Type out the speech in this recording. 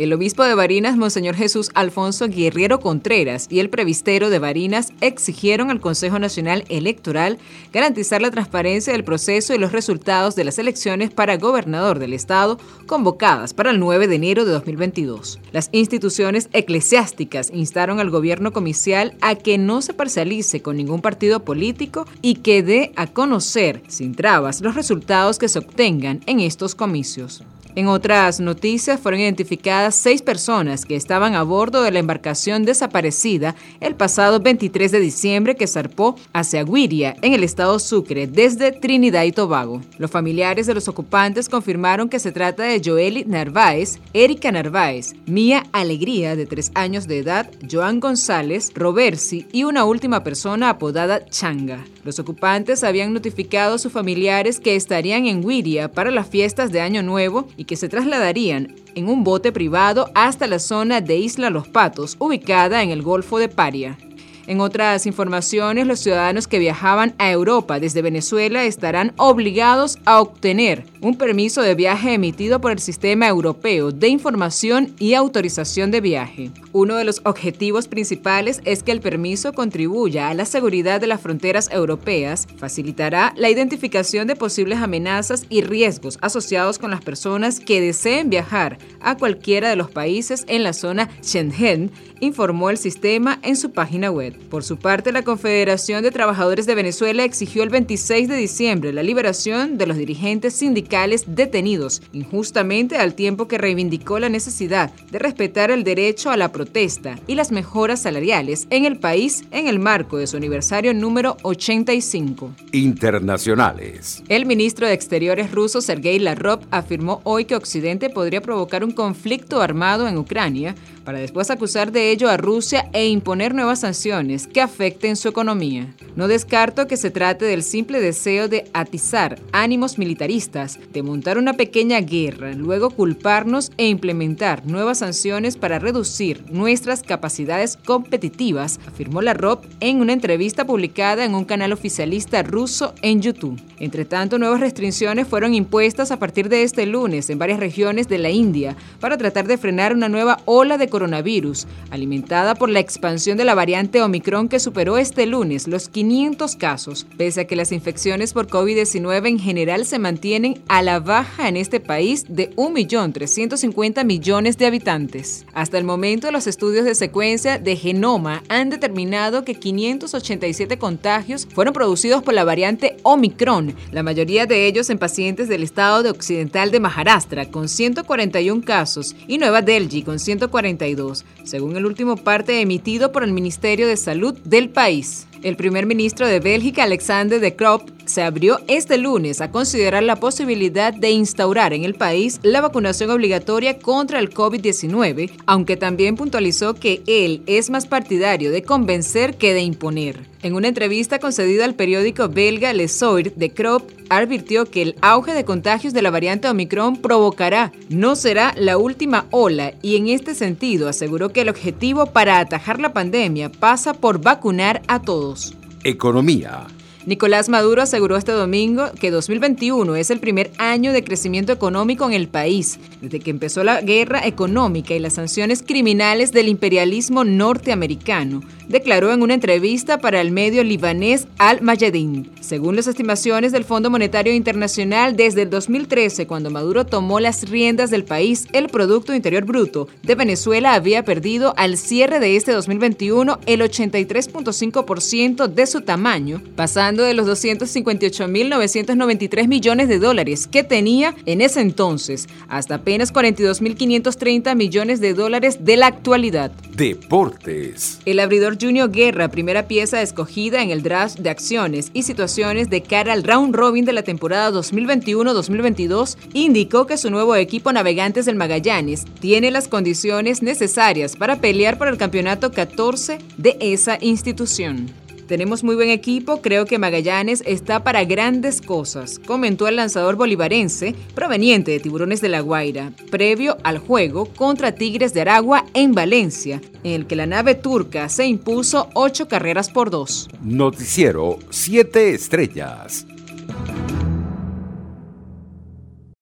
El obispo de Barinas, Monseñor Jesús Alfonso Guerrero Contreras, y el previstero de Barinas exigieron al Consejo Nacional Electoral garantizar la transparencia del proceso y los resultados de las elecciones para gobernador del Estado convocadas para el 9 de enero de 2022. Las instituciones eclesiásticas instaron al gobierno comicial a que no se parcialice con ningún partido político y que dé a conocer, sin trabas, los resultados que se obtengan en estos comicios. En otras noticias fueron identificadas seis personas que estaban a bordo de la embarcación desaparecida el pasado 23 de diciembre que zarpó hacia Guiria, en el estado Sucre, desde Trinidad y Tobago. Los familiares de los ocupantes confirmaron que se trata de Joeli Narváez, Erika Narváez, Mía Alegría, de tres años de edad, Joan González, Robersi y una última persona apodada Changa. Los ocupantes habían notificado a sus familiares que estarían en Guiria para las fiestas de Año Nuevo y que se trasladarían en un bote privado hasta la zona de Isla Los Patos, ubicada en el Golfo de Paria. En otras informaciones, los ciudadanos que viajaban a Europa desde Venezuela estarán obligados a obtener un permiso de viaje emitido por el Sistema Europeo de Información y Autorización de Viaje. Uno de los objetivos principales es que el permiso contribuya a la seguridad de las fronteras europeas, facilitará la identificación de posibles amenazas y riesgos asociados con las personas que deseen viajar a cualquiera de los países en la zona Schengen, informó el sistema en su página web. Por su parte, la Confederación de Trabajadores de Venezuela exigió el 26 de diciembre la liberación de los dirigentes sindicales detenidos injustamente al tiempo que reivindicó la necesidad de respetar el derecho a la protesta y las mejoras salariales en el país en el marco de su aniversario número 85. Internacionales. El ministro de Exteriores ruso Sergei Lavrov afirmó hoy que Occidente podría provocar un conflicto armado en Ucrania para después acusar de ello a Rusia e imponer nuevas sanciones que afecten su economía. No descarto que se trate del simple deseo de atizar ánimos militaristas, de montar una pequeña guerra, luego culparnos e implementar nuevas sanciones para reducir nuestras capacidades competitivas, afirmó la ROP en una entrevista publicada en un canal oficialista ruso en YouTube. Entre tanto, nuevas restricciones fueron impuestas a partir de este lunes en varias regiones de la India para tratar de frenar una nueva ola de coronavirus, alimentada por la expansión de la variante Omicron que superó este lunes los 500 casos, pese a que las infecciones por COVID-19 en general se mantienen a la baja en este país de 1.350 millones de habitantes. Hasta el momento, los estudios de secuencia de genoma han determinado que 587 contagios fueron producidos por la variante Omicron, la mayoría de ellos en pacientes del estado de occidental de Maharashtra, con 141 casos, y Nueva Delhi, con 142, según el último parte emitido por el Ministerio de Salud del país. El primer ministro de Bélgica, Alexander de Crop, se abrió este lunes a considerar la posibilidad de instaurar en el país la vacunación obligatoria contra el COVID-19, aunque también puntualizó que él es más partidario de convencer que de imponer. En una entrevista concedida al periódico belga Le Soir, de Crop advirtió que el auge de contagios de la variante Omicron provocará, no será la última ola y en este sentido aseguró que el objetivo para atajar la pandemia pasa por vacunar a todos. Economía. Nicolás Maduro aseguró este domingo que 2021 es el primer año de crecimiento económico en el país, desde que empezó la guerra económica y las sanciones criminales del imperialismo norteamericano, declaró en una entrevista para el medio libanés Al Mayadin. Según las estimaciones del Fondo Monetario Internacional, desde el 2013, cuando Maduro tomó las riendas del país, el Producto Interior Bruto de Venezuela había perdido al cierre de este 2021 el 83.5% de su tamaño, pasando de los 258.993 millones de dólares que tenía en ese entonces hasta apenas 42.530 millones de dólares de la actualidad. Deportes. El abridor Junior Guerra, primera pieza escogida en el draft de acciones y situaciones de cara al round robin de la temporada 2021-2022, indicó que su nuevo equipo Navegantes del Magallanes tiene las condiciones necesarias para pelear por el campeonato 14 de esa institución. Tenemos muy buen equipo, creo que Magallanes está para grandes cosas, comentó el lanzador bolivarense proveniente de Tiburones de la Guaira, previo al juego contra Tigres de Aragua en Valencia, en el que la nave turca se impuso ocho carreras por dos. Noticiero 7 Estrellas.